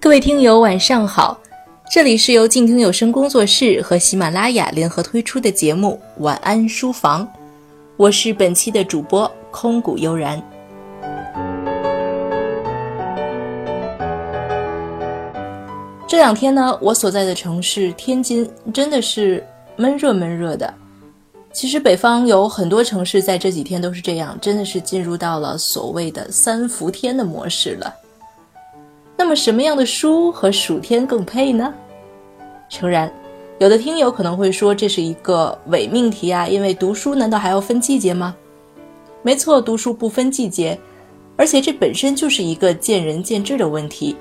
各位听友，晚上好！这里是由静听有声工作室和喜马拉雅联合推出的节目《晚安书房》，我是本期的主播空谷悠然。这两天呢，我所在的城市天津真的是闷热闷热的。其实北方有很多城市在这几天都是这样，真的是进入到了所谓的三伏天的模式了。那么什么样的书和暑天更配呢？诚然，有的听友可能会说这是一个伪命题啊，因为读书难道还要分季节吗？没错，读书不分季节，而且这本身就是一个见仁见智的问题。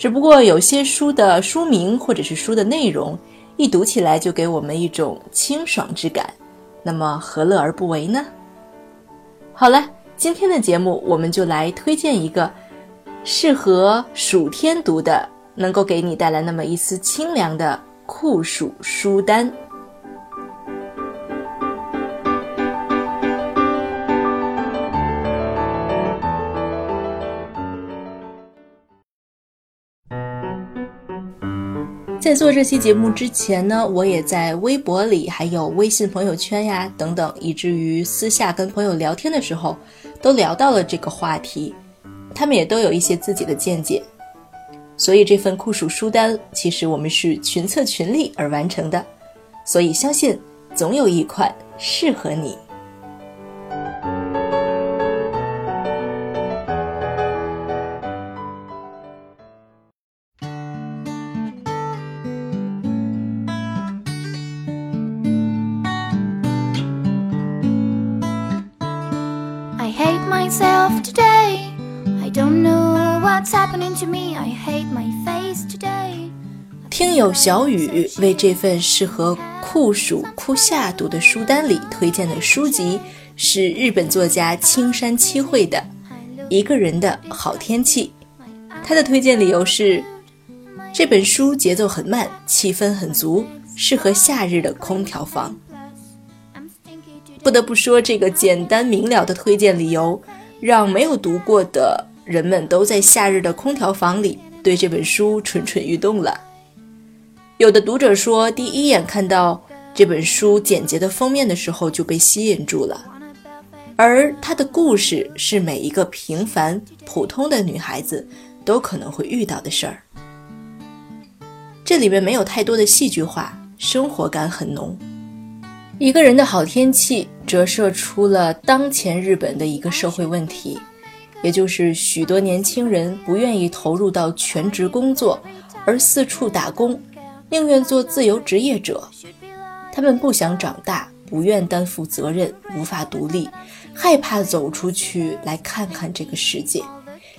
只不过有些书的书名或者是书的内容，一读起来就给我们一种清爽之感，那么何乐而不为呢？好了，今天的节目我们就来推荐一个。适合暑天读的，能够给你带来那么一丝清凉的酷暑书单。在做这期节目之前呢，我也在微博里、还有微信朋友圈呀等等，以至于私下跟朋友聊天的时候，都聊到了这个话题。他们也都有一些自己的见解，所以这份酷暑书单其实我们是群策群力而完成的，所以相信总有一款适合你。I hate myself today，I don't know what's happening to me，I hate my face today。听友小雨为这份适合酷暑酷夏读的书单里推荐的书籍是日本作家青山七惠的《一个人的好天气》，他的推荐理由是这本书节奏很慢，气氛很足，适合夏日的空调房。不得不说，这个简单明了的推荐理由，让没有读过的。人们都在夏日的空调房里对这本书蠢蠢欲动了。有的读者说，第一眼看到这本书简洁的封面的时候就被吸引住了，而它的故事是每一个平凡普通的女孩子都可能会遇到的事儿。这里面没有太多的戏剧化，生活感很浓。一个人的好天气折射出了当前日本的一个社会问题。也就是许多年轻人不愿意投入到全职工作，而四处打工，宁愿做自由职业者。他们不想长大，不愿担负责任，无法独立，害怕走出去来看看这个世界，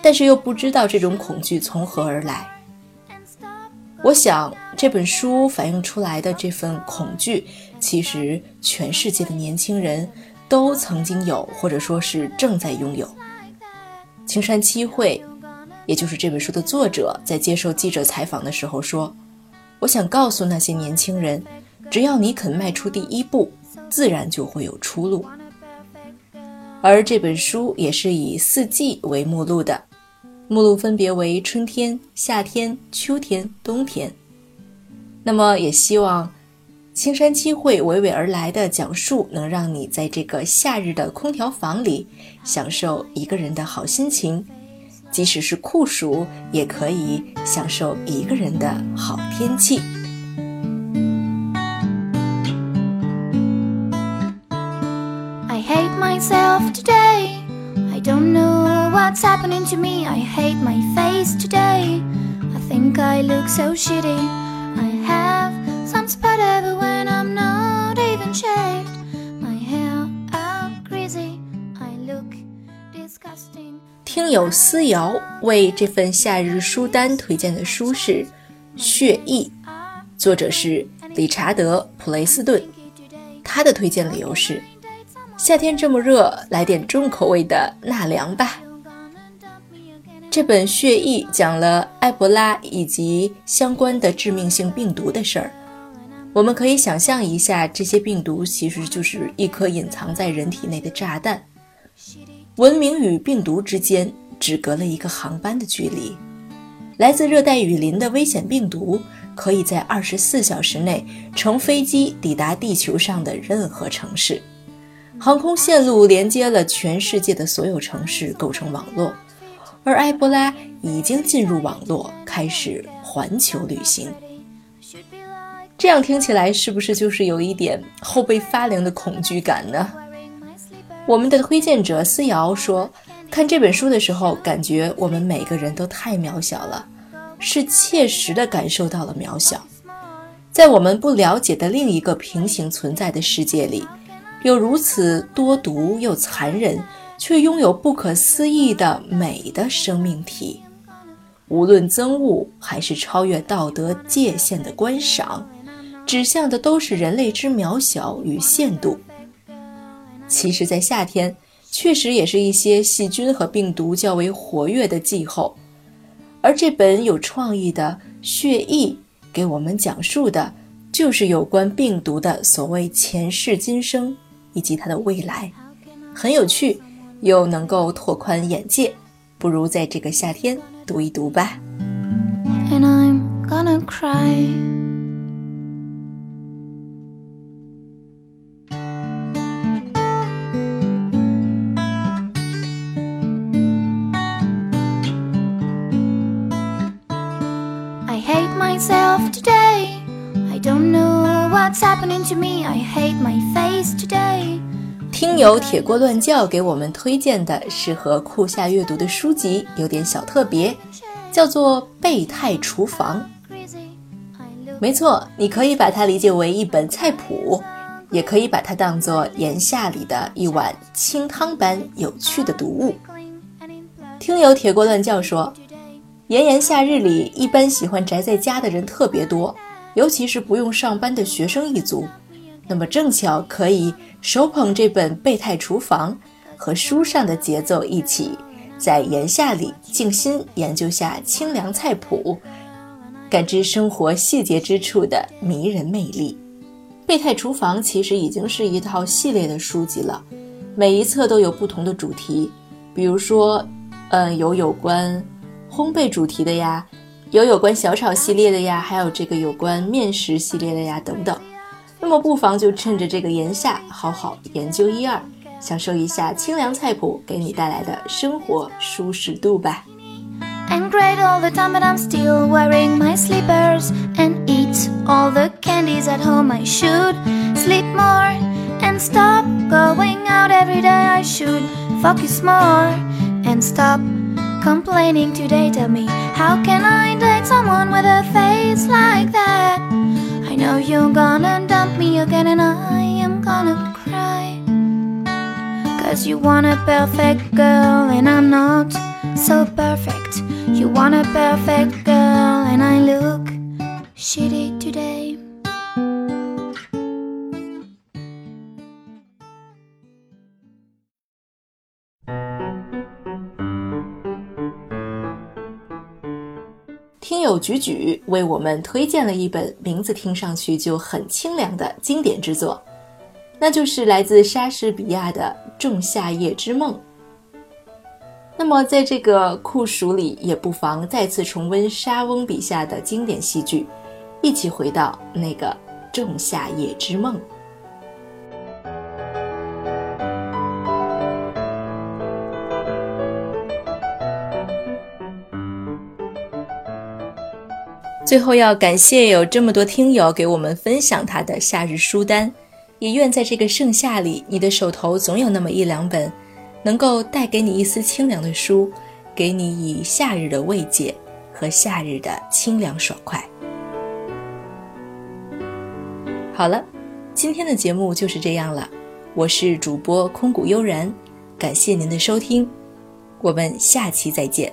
但是又不知道这种恐惧从何而来。我想这本书反映出来的这份恐惧，其实全世界的年轻人都曾经有，或者说是正在拥有。青山七惠，也就是这本书的作者，在接受记者采访的时候说：“我想告诉那些年轻人，只要你肯迈出第一步，自然就会有出路。”而这本书也是以四季为目录的，目录分别为春天、夏天、秋天、冬天。那么，也希望。青山七惠娓娓而来的讲述，能让你在这个夏日的空调房里享受一个人的好心情，即使是酷暑，也可以享受一个人的好天气。I hate myself today. What's happening to me. I hate my face today. I think I look so shitty. I have some spot everywhere. 听友思瑶为这份夏日书单推荐的书是《血意》，作者是理查德·普雷斯顿。他的推荐理由是：夏天这么热，来点重口味的纳凉吧。这本《血疫》讲了埃博拉以及相关的致命性病毒的事儿。我们可以想象一下，这些病毒其实就是一颗隐藏在人体内的炸弹。文明与病毒之间只隔了一个航班的距离。来自热带雨林的危险病毒，可以在二十四小时内乘飞机抵达地球上的任何城市。航空线路连接了全世界的所有城市，构成网络。而埃博拉已经进入网络，开始环球旅行。这样听起来是不是就是有一点后背发凉的恐惧感呢？我们的推荐者思瑶说，看这本书的时候，感觉我们每个人都太渺小了，是切实的感受到了渺小。在我们不了解的另一个平行存在的世界里，有如此多毒又残忍。却拥有不可思议的美的生命体，无论憎恶还是超越道德界限的观赏，指向的都是人类之渺小与限度。其实，在夏天，确实也是一些细菌和病毒较为活跃的季候，而这本有创意的《血疫》给我们讲述的，就是有关病毒的所谓前世今生以及它的未来，很有趣。又能够拓宽眼界，不如在这个夏天读一读吧。And I'm gonna cry. 听友铁锅乱叫给我们推荐的适合酷夏阅读的书籍有点小特别，叫做《备胎厨房》。没错，你可以把它理解为一本菜谱，也可以把它当做炎夏里的一碗清汤般有趣的读物。听友铁锅乱叫说，炎炎夏日里，一般喜欢宅在家的人特别多，尤其是不用上班的学生一族。那么正巧可以手捧这本《备胎厨房》，和书上的节奏一起，在炎夏里静心研究下清凉菜谱，感知生活细节之处的迷人魅力。《备胎厨房》其实已经是一套系列的书籍了，每一册都有不同的主题，比如说，嗯，有有关烘焙主题的呀，有有关小炒系列的呀，还有这个有关面食系列的呀，等等。那么不妨就趁着这个炎夏，好好研究一二，享受一下清凉菜谱给你带来的生活舒适度吧。And great all the time, but I'm still wearing my slippers and eat all the candies at home. I should sleep more and stop going out every day. I should focus more and stop complaining today. Tell me, how can I date someone with a face like that? I know you're gonna dump me again and I am gonna cry. Cause you want a perfect girl and I'm not so perfect. You want a perfect girl and I look shitty today 友举举为我们推荐了一本名字听上去就很清凉的经典之作，那就是来自莎士比亚的《仲夏夜之梦》。那么，在这个酷暑里，也不妨再次重温莎翁笔下的经典戏剧，一起回到那个《仲夏夜之梦》。最后要感谢有这么多听友给我们分享他的夏日书单，也愿在这个盛夏里，你的手头总有那么一两本，能够带给你一丝清凉的书，给你以夏日的慰藉和夏日的清凉爽快。好了，今天的节目就是这样了，我是主播空谷悠然，感谢您的收听，我们下期再见。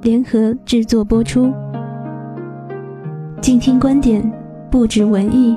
联合制作播出。静听观点，不止文艺。